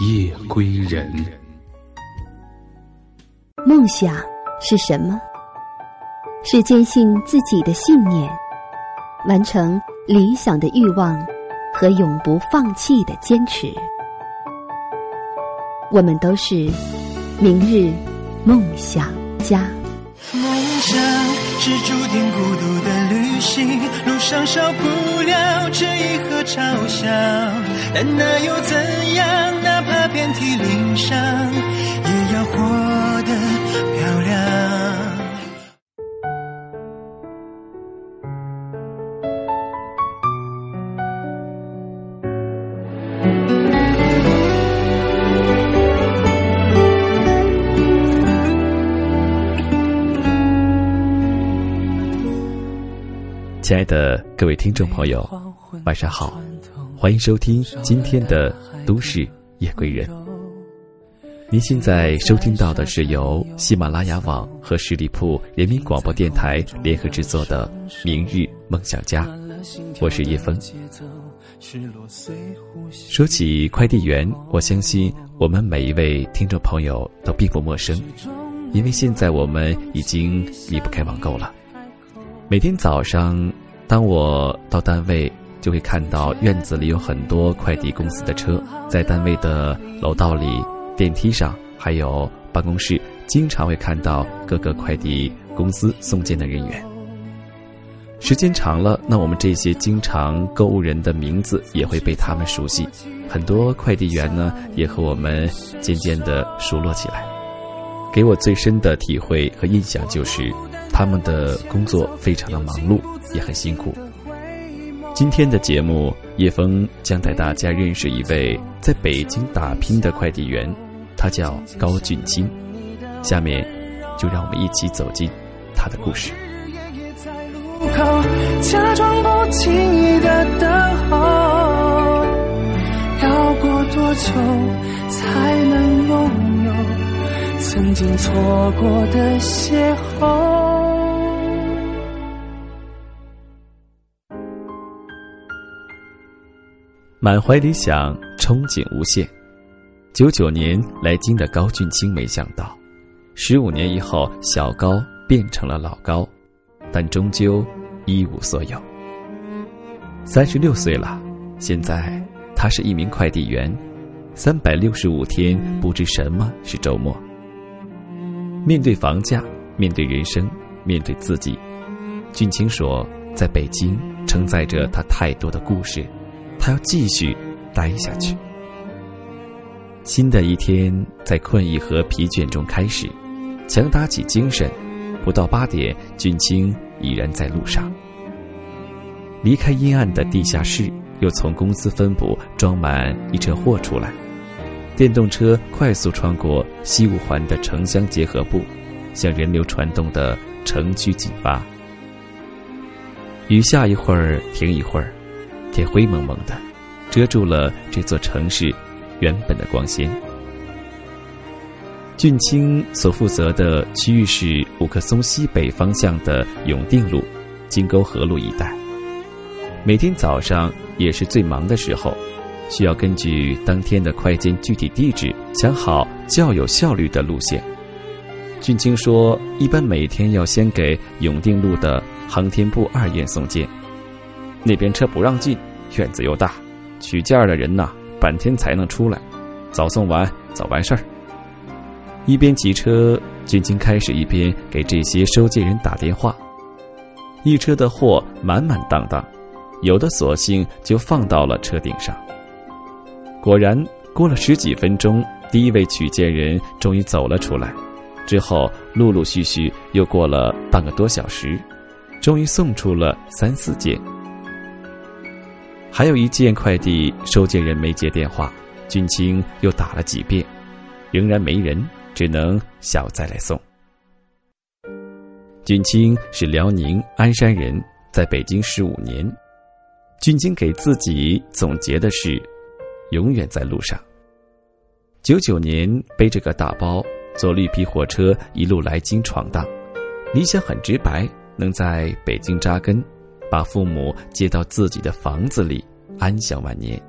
夜归人。梦想是什么？是坚信自己的信念，完成理想的欲望和永不放弃的坚持。我们都是明日梦想家。梦想是注定孤独的旅行，路上少不了质疑和嘲笑，但那又怎样？遍体鳞伤，也要活得漂亮。亲爱的各位听众朋友，晚上好，欢迎收听今天的《都市夜归人》。您现在收听到的是由喜马拉雅网和十里铺人民广播电台联合制作的《明日梦想家》，我是叶峰。说起快递员，我相信我们每一位听众朋友都并不陌生，因为现在我们已经离不开网购了。每天早上，当我到单位，就会看到院子里有很多快递公司的车，在单位的楼道里、电梯上，还有办公室，经常会看到各个快递公司送件的人员。时间长了，那我们这些经常购物人的名字也会被他们熟悉，很多快递员呢，也和我们渐渐的熟络起来。给我最深的体会和印象就是。他们的工作非常的忙碌，也很辛苦。今天的节目，叶枫将带大家认识一位在北京打拼的快递员，他叫高俊清。下面，就让我们一起走进他的故事。假装不经意的等候，要过多久才能拥有曾经错过的邂逅？满怀理想，憧憬无限。九九年来京的高俊清没想到，十五年以后，小高变成了老高，但终究一无所有。三十六岁了，现在他是一名快递员，三百六十五天不知什么是周末。面对房价，面对人生，面对自己，俊清说：“在北京承载着他太多的故事。”他要继续待下去。新的一天在困意和疲倦中开始，强打起精神。不到八点，俊清已然在路上。离开阴暗的地下室，又从公司分部装满一车货出来。电动车快速穿过西五环的城乡结合部，向人流传动的城区进发。雨下一会儿，停一会儿。天灰蒙蒙的，遮住了这座城市原本的光鲜。俊清所负责的区域是五棵松西北方向的永定路、金沟河路一带。每天早上也是最忙的时候，需要根据当天的快件具体地址，想好较有效率的路线。俊清说，一般每天要先给永定路的航天部二院送件。那边车不让进，院子又大，取件的人呐，半天才能出来，早送完早完事儿。一边骑车，俊清开始一边给这些收件人打电话。一车的货满满当当，有的索性就放到了车顶上。果然，过了十几分钟，第一位取件人终于走了出来。之后，陆陆续续又过了半个多小时，终于送出了三四件。还有一件快递，收件人没接电话，俊清又打了几遍，仍然没人，只能小再来送。俊清是辽宁鞍山人，在北京十五年。俊清给自己总结的是：永远在路上。九九年背着个大包，坐绿皮火车一路来京闯荡，理想很直白，能在北京扎根，把父母接到自己的房子里，安享晚年。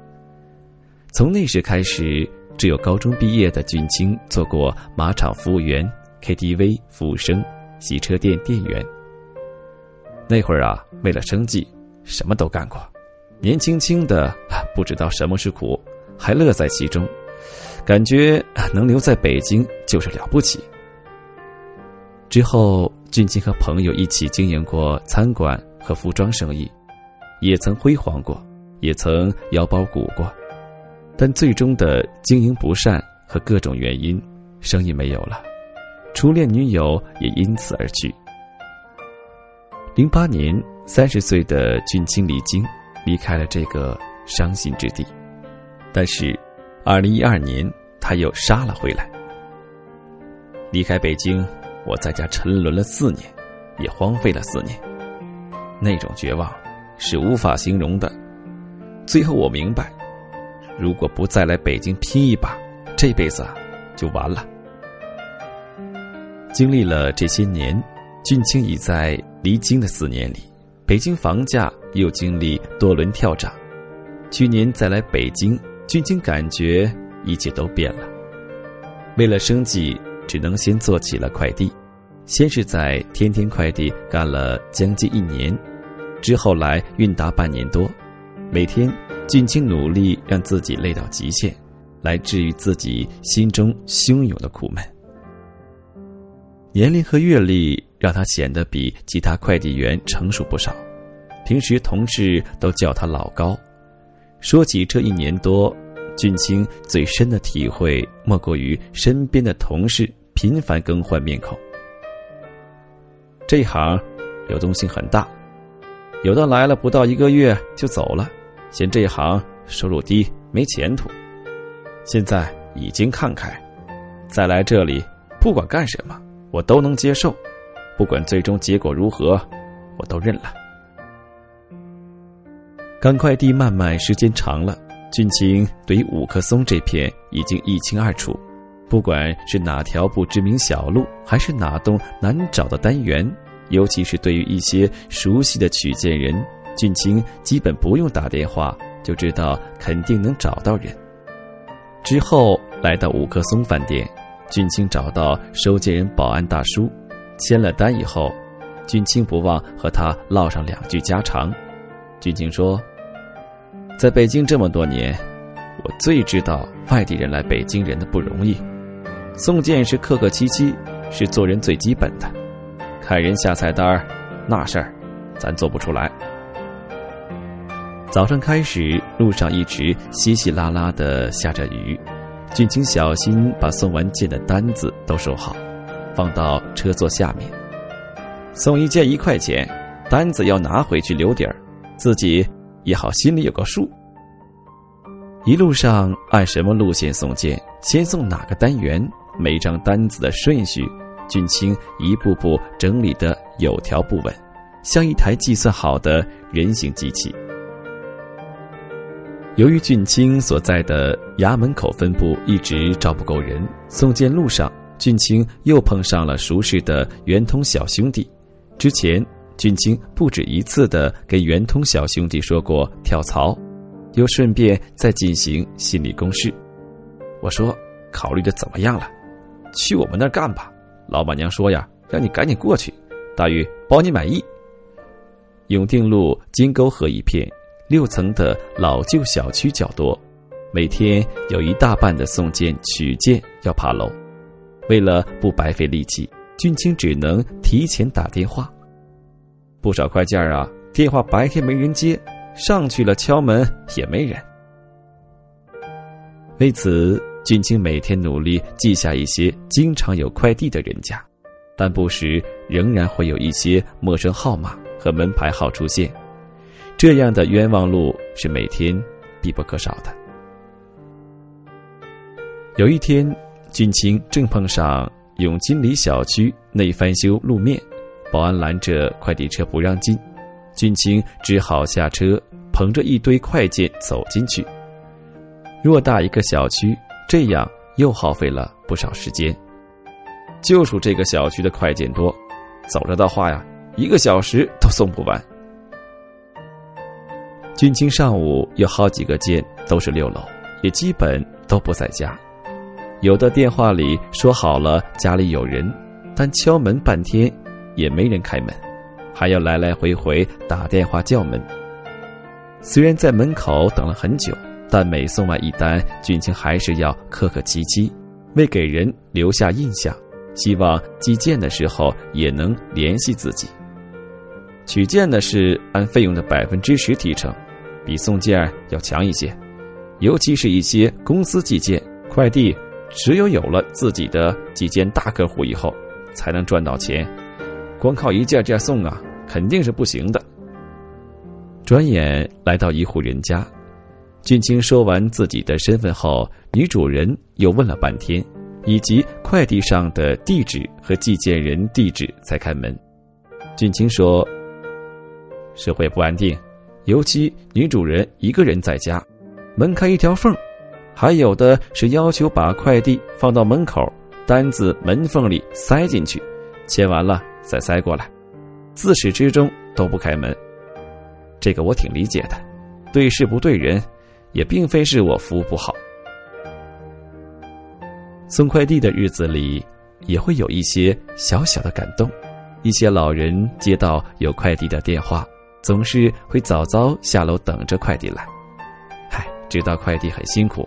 从那时开始，只有高中毕业的俊清做过马场服务员、KTV 服务生。洗车店店员。那会儿啊，为了生计，什么都干过，年轻轻的不知道什么是苦，还乐在其中，感觉能留在北京就是了不起。之后，俊清和朋友一起经营过餐馆和服装生意，也曾辉煌过，也曾腰包鼓过，但最终的经营不善和各种原因，生意没有了。初恋女友也因此而去。零八年，三十岁的俊清离京，离开了这个伤心之地。但是，二零一二年他又杀了回来。离开北京，我在家沉沦了四年，也荒废了四年。那种绝望是无法形容的。最后我明白，如果不再来北京拼一把，这辈子就完了。经历了这些年，俊清已在离京的四年里，北京房价又经历多轮跳涨。去年再来北京，俊清感觉一切都变了。为了生计，只能先做起了快递，先是在天天快递干了将近一年，之后来韵达半年多。每天，俊清努力让自己累到极限，来治愈自己心中汹涌的苦闷。年龄和阅历让他显得比其他快递员成熟不少，平时同事都叫他老高。说起这一年多，俊清最深的体会莫过于身边的同事频繁更换面孔。这一行流动性很大，有的来了不到一个月就走了，嫌这一行收入低没前途。现在已经看开，再来这里不管干什么。我都能接受，不管最终结果如何，我都认了。干快递慢慢时间长了，俊清对于五棵松这片已经一清二楚。不管是哪条不知名小路，还是哪栋难找的单元，尤其是对于一些熟悉的取件人，俊清基本不用打电话就知道肯定能找到人。之后来到五棵松饭店。俊清找到收件人保安大叔，签了单以后，俊清不忘和他唠上两句家常。俊清说：“在北京这么多年，我最知道外地人来北京人的不容易。送件是客客气气，是做人最基本的。看人下菜单儿那事儿，咱做不出来。”早上开始，路上一直稀稀拉拉的下着雨。俊清小心把送完件的单子都收好，放到车座下面。送一件一块钱，单子要拿回去留底儿，自己也好心里有个数。一路上按什么路线送件，先送哪个单元，每张单子的顺序，俊清一步步整理的有条不紊，像一台计算好的人形机器。由于俊清所在的衙门口分部一直招不够人，送件路上，俊清又碰上了熟识的圆通小兄弟。之前，俊清不止一次的给圆通小兄弟说过跳槽，又顺便再进行心理攻势。我说：“考虑的怎么样了？去我们那儿干吧。老板娘说呀，让你赶紧过去，大鱼包你满意。”永定路金沟河一片。六层的老旧小区较多，每天有一大半的送件取件要爬楼。为了不白费力气，俊清只能提前打电话。不少快件啊，电话白天没人接，上去了敲门也没人。为此，俊清每天努力记下一些经常有快递的人家，但不时仍然会有一些陌生号码和门牌号出现。这样的冤枉路是每天必不可少的。有一天，俊清正碰上永金里小区内翻修路面，保安拦着快递车不让进，俊清只好下车，捧着一堆快件走进去。偌大一个小区，这样又耗费了不少时间。就属这个小区的快件多，走着的话呀，一个小时都送不完。俊清上午有好几个件都是六楼，也基本都不在家。有的电话里说好了家里有人，但敲门半天也没人开门，还要来来回回打电话叫门。虽然在门口等了很久，但每送完一单，俊清还是要客客气气，为给人留下印象，希望寄件的时候也能联系自己。取件呢是按费用的百分之十提成。比送件要强一些，尤其是一些公司寄件快递，只有有了自己的几件大客户以后，才能赚到钱。光靠一件件送啊，肯定是不行的。转眼来到一户人家，俊清说完自己的身份后，女主人又问了半天，以及快递上的地址和寄件人地址才开门。俊清说：“社会不安定。”尤其女主人一个人在家，门开一条缝，还有的是要求把快递放到门口，单子门缝里塞进去，签完了再塞过来，自始至终都不开门。这个我挺理解的，对事不对人，也并非是我服务不好。送快递的日子里，也会有一些小小的感动，一些老人接到有快递的电话。总是会早早下楼等着快递来，嗨，知道快递很辛苦，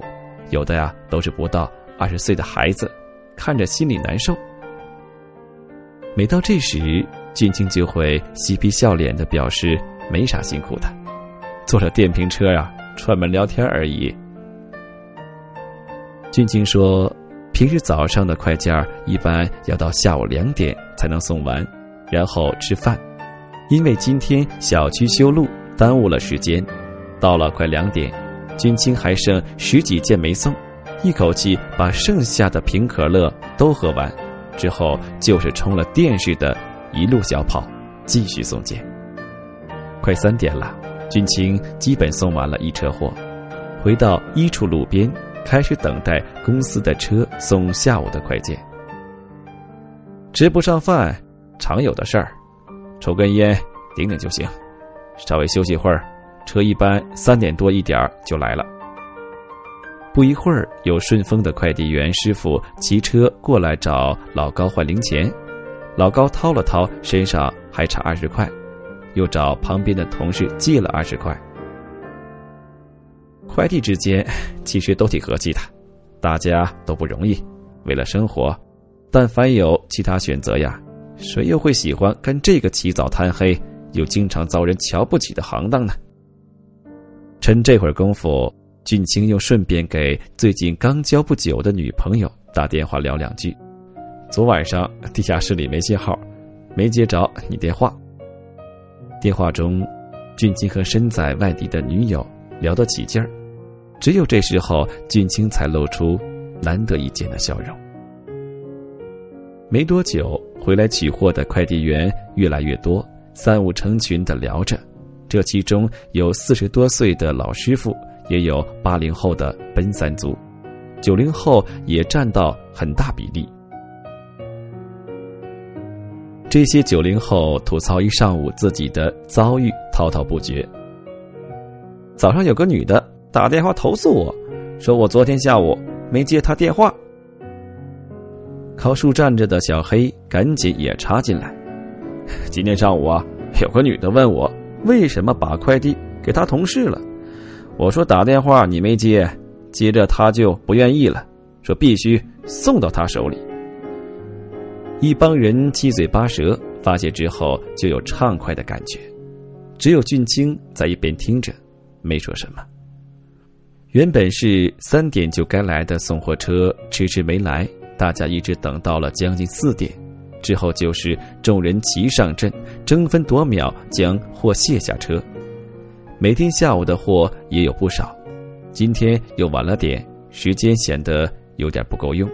有的呀都是不到二十岁的孩子，看着心里难受。每到这时，俊清就会嬉皮笑脸的表示没啥辛苦的，坐着电瓶车呀串门聊天而已。俊清说，平时早上的快件一般要到下午两点才能送完，然后吃饭。因为今天小区修路耽误了时间，到了快两点，俊清还剩十几件没送，一口气把剩下的瓶可乐都喝完，之后就是充了电似的，一路小跑，继续送件。快三点了，俊清基本送完了一车货，回到一处路边，开始等待公司的车送下午的快件。吃不上饭，常有的事儿。抽根烟，顶顶就行。稍微休息会儿，车一般三点多一点就来了。不一会儿，有顺丰的快递员师傅骑车过来找老高换零钱，老高掏了掏身上还差二十块，又找旁边的同事借了二十块。快递之间 其实都挺和气的，大家都不容易，为了生活，但凡有其他选择呀。谁又会喜欢干这个起早贪黑又经常遭人瞧不起的行当呢？趁这会儿功夫，俊清又顺便给最近刚交不久的女朋友打电话聊两句。昨晚上地下室里没信号，没接着你电话。电话中，俊清和身在外地的女友聊得起劲儿，只有这时候，俊清才露出难得一见的笑容。没多久。回来取货的快递员越来越多，三五成群的聊着。这其中有四十多岁的老师傅，也有八零后的奔三族，九零后也占到很大比例。这些九零后吐槽一上午自己的遭遇，滔滔不绝。早上有个女的打电话投诉我，说我昨天下午没接她电话。靠树站着的小黑赶紧也插进来。今天上午啊，有个女的问我为什么把快递给她同事了。我说打电话你没接，接着她就不愿意了，说必须送到她手里。一帮人七嘴八舌，发泄之后就有畅快的感觉。只有俊清在一边听着，没说什么。原本是三点就该来的送货车，迟迟没来。大家一直等到了将近四点，之后就是众人齐上阵，争分夺秒将货卸下车。每天下午的货也有不少，今天又晚了点，时间显得有点不够用。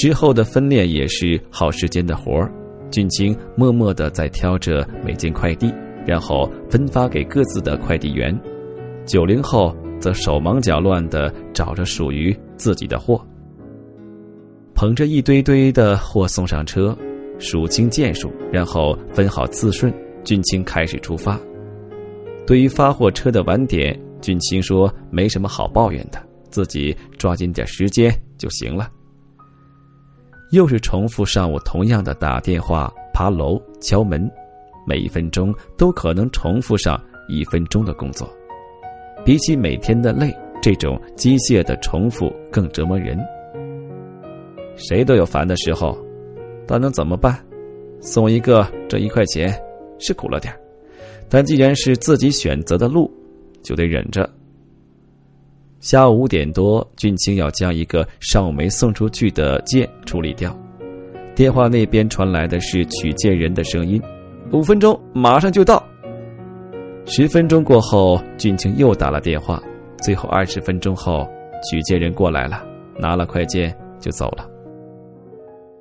之后的分裂也是耗时间的活儿，俊清默默的在挑着每件快递，然后分发给各自的快递员。九零后则手忙脚乱的找着属于自己的货，捧着一堆堆的货送上车，数清件数，然后分好次顺，俊清开始出发。对于发货车的晚点，俊清说没什么好抱怨的，自己抓紧点时间就行了。又是重复上午同样的打电话、爬楼、敲门，每一分钟都可能重复上一分钟的工作。比起每天的累，这种机械的重复更折磨人。谁都有烦的时候，但能怎么办？送一个挣一块钱，是苦了点但既然是自己选择的路，就得忍着。下午五点多，俊清要将一个上午没送出去的件处理掉。电话那边传来的是取件人的声音：“五分钟，马上就到。”十分钟过后，俊清又打了电话。最后二十分钟后，取件人过来了，拿了快件就走了。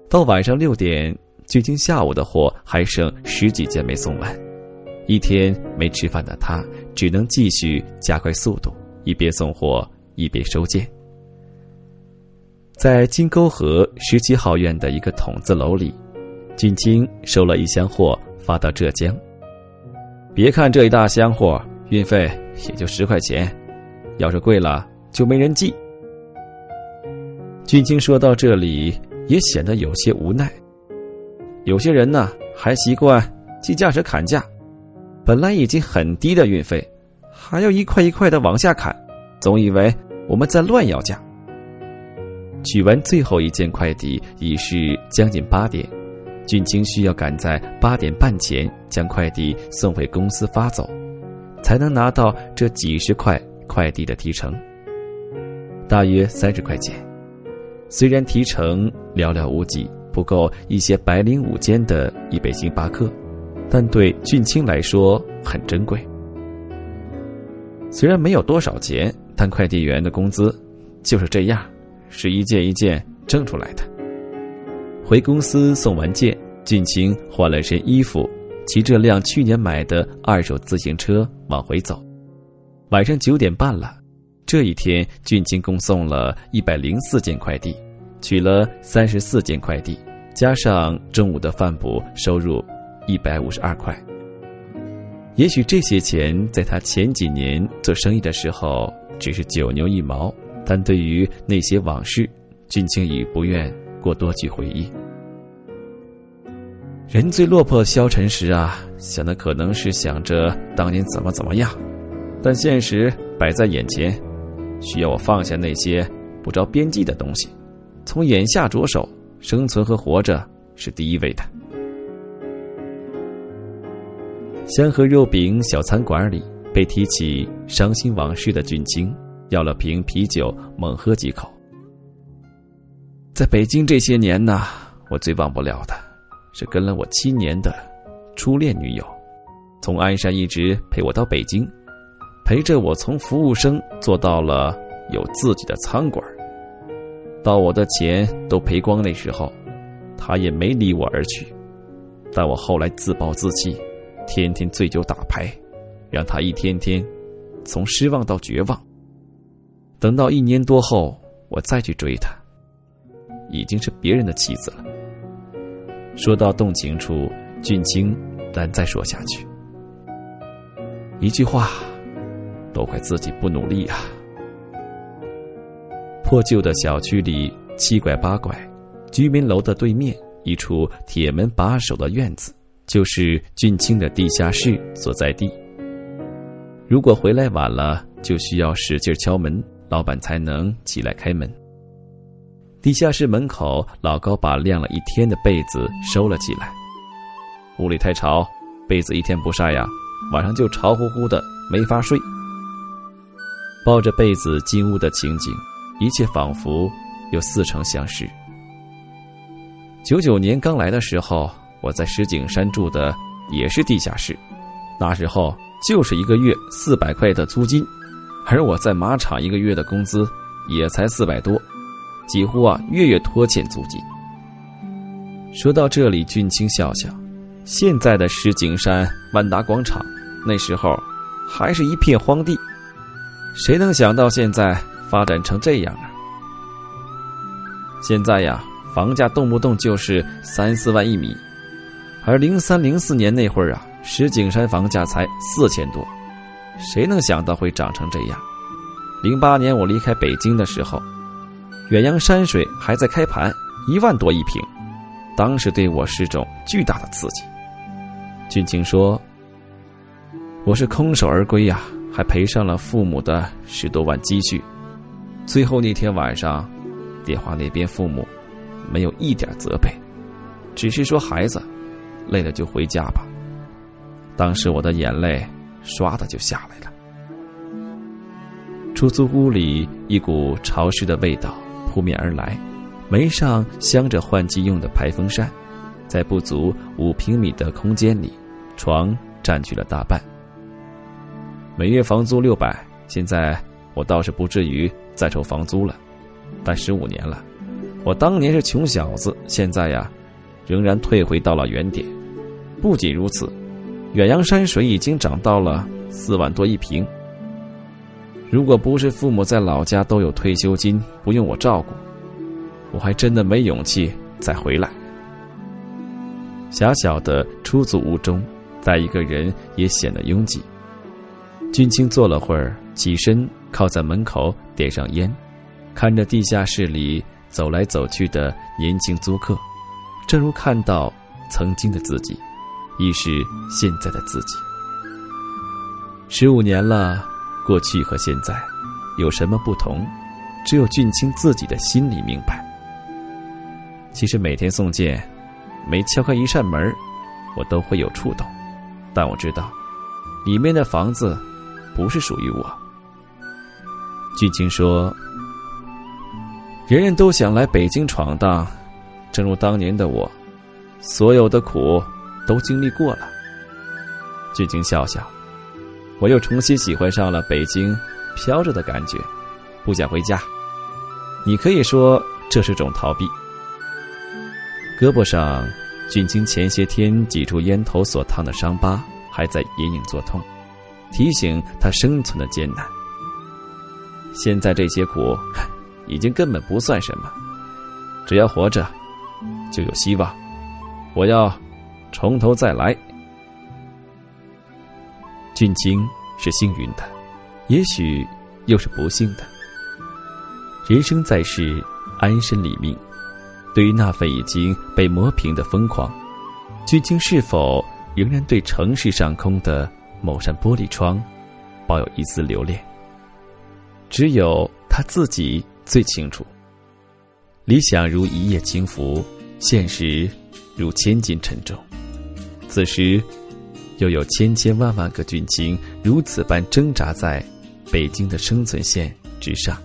到晚上六点，俊清下午的货还剩十几件没送完。一天没吃饭的他，只能继续加快速度，一边送货一边收件。在金沟河十七号院的一个筒子楼里，俊清收了一箱货发到浙江。别看这一大箱货，运费也就十块钱，要是贵了就没人寄。俊清说到这里，也显得有些无奈。有些人呢，还习惯计价时砍价，本来已经很低的运费，还要一块一块的往下砍，总以为我们在乱要价。取完最后一件快递，已是将近八点。俊清需要赶在八点半前将快递送回公司发走，才能拿到这几十块快递的提成，大约三十块钱。虽然提成寥寥无几，不够一些白领午间的一杯星巴克，但对俊清来说很珍贵。虽然没有多少钱，但快递员的工资就是这样，是一件一件挣出来的。回公司送完件，俊清换了身衣服，骑着辆去年买的二手自行车往回走。晚上九点半了，这一天俊清共送了一百零四件快递，取了三十四件快递，加上中午的饭补，收入一百五十二块。也许这些钱在他前几年做生意的时候只是九牛一毛，但对于那些往事，俊清已不愿。过多去回忆，人最落魄消沉时啊，想的可能是想着当年怎么怎么样，但现实摆在眼前，需要我放下那些不着边际的东西，从眼下着手，生存和活着是第一位的。香河肉饼小餐馆里，被提起伤心往事的俊清，要了瓶啤酒，猛喝几口。在北京这些年呢，我最忘不了的，是跟了我七年的初恋女友，从鞍山一直陪我到北京，陪着我从服务生做到了有自己的餐馆。到我的钱都赔光那时候，她也没离我而去。但我后来自暴自弃，天天醉酒打牌，让他一天天从失望到绝望。等到一年多后，我再去追他。已经是别人的妻子了。说到动情处，俊清难再说下去。一句话，都怪自己不努力啊！破旧的小区里七拐八拐，居民楼的对面一处铁门把守的院子，就是俊清的地下室所在地。如果回来晚了，就需要使劲敲门，老板才能起来开门。地下室门口，老高把晾了一天的被子收了起来。屋里太潮，被子一天不晒呀，晚上就潮乎乎的，没法睡。抱着被子进屋的情景，一切仿佛有似曾相识。九九年刚来的时候，我在石景山住的也是地下室，那时候就是一个月四百块的租金，而我在马场一个月的工资也才四百多。几乎啊月月拖欠租金。说到这里，俊清笑笑，现在的石景山万达广场，那时候还是一片荒地，谁能想到现在发展成这样啊？现在呀，房价动不动就是三四万一米，而零三零四年那会儿啊，石景山房价才四千多，谁能想到会涨成这样？零八年我离开北京的时候，远洋山水还在开盘，一万多一平，当时对我是种巨大的刺激。俊清说：“我是空手而归呀，还赔上了父母的十多万积蓄。最后那天晚上，电话那边父母没有一点责备，只是说孩子累了就回家吧。当时我的眼泪唰的就下来了。”出租屋里一股潮湿的味道扑面而来，门上镶着换季用的排风扇，在不足五平米的空间里，床占据了大半。每月房租六百，现在我倒是不至于再愁房租了，但十五年了，我当年是穷小子，现在呀，仍然退回到了原点。不仅如此，远洋山水已经涨到了四万多一平。如果不是父母在老家都有退休金，不用我照顾，我还真的没勇气再回来。狭小的出租屋中，再一个人也显得拥挤。俊清坐了会儿，起身靠在门口，点上烟，看着地下室里走来走去的年轻租客，正如看到曾经的自己，亦是现在的自己。十五年了。过去和现在有什么不同？只有俊清自己的心里明白。其实每天送件，每敲开一扇门，我都会有触动。但我知道，里面的房子不是属于我。俊清说：“人人都想来北京闯荡，正如当年的我，所有的苦都经历过了。”俊清笑笑。我又重新喜欢上了北京飘着的感觉，不想回家。你可以说这是种逃避。胳膊上俊清前些天挤出烟头所烫的伤疤还在隐隐作痛，提醒他生存的艰难。现在这些苦已经根本不算什么，只要活着就有希望。我要从头再来。俊清是幸运的，也许又是不幸的。人生在世，安身立命。对于那份已经被磨平的疯狂，俊清是否仍然对城市上空的某扇玻璃窗抱有一丝留恋？只有他自己最清楚。理想如一叶轻浮，现实如千斤沉重。此时。又有千千万万个俊清如此般挣扎在北京的生存线之上，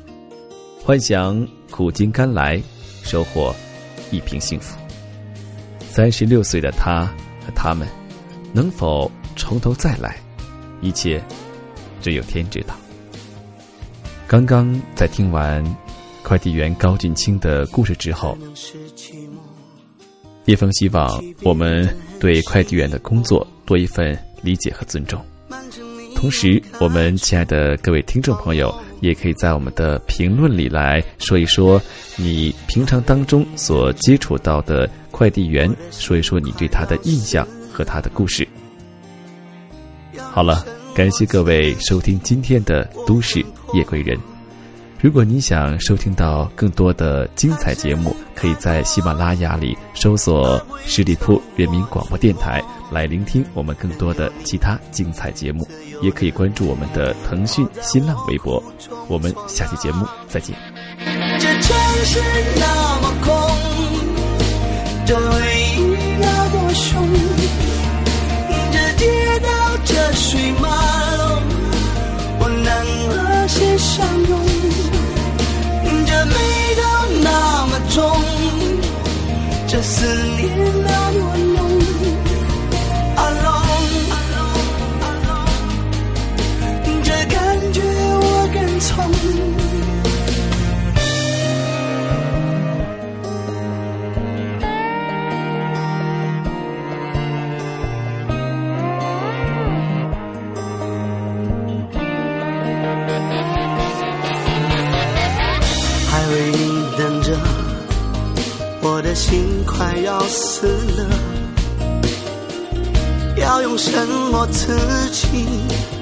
幻想苦尽甘来，收获一平幸福。三十六岁的他和他们，能否从头再来？一切只有天知道。刚刚在听完快递员高俊清的故事之后，叶枫希望我们对快递员的工作。多一份理解和尊重。同时，我们亲爱的各位听众朋友，也可以在我们的评论里来说一说你平常当中所接触到的快递员，说一说你对他的印象和他的故事。好了，感谢各位收听今天的《都市夜归人》。如果你想收听到更多的精彩节目，可以在喜马拉雅里搜索十里铺人民广播电台来聆听我们更多的其他精彩节目，也可以关注我们的腾讯新浪微博。我们下期节目再见。这城市那么空，这回忆那么凶，这街道这水马龙，我能和谁相拥？中这思念那么浓，alone，这感觉我跟从。我的心快要死了。要用什么刺激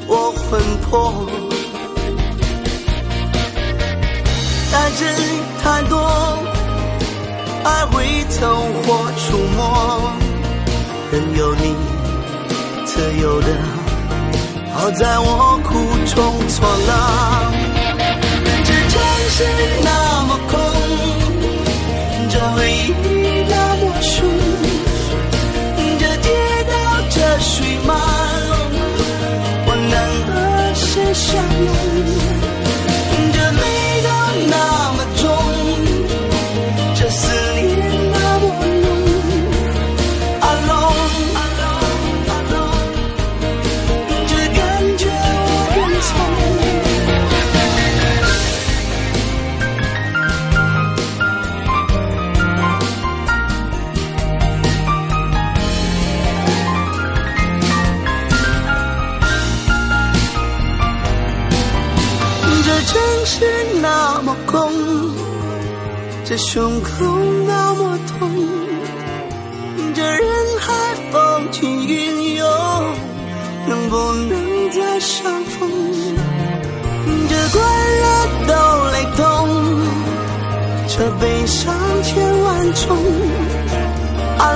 我魂魄？在这里太多爱会走火出没，任由你自由的好在我苦中作乐。这城市那么，回忆那么凶，这街道这水马龙，我能和谁相拥？这胸口那么痛，这人海风起云涌，能不能再相逢？这快乐都雷同，这悲伤千万种。啊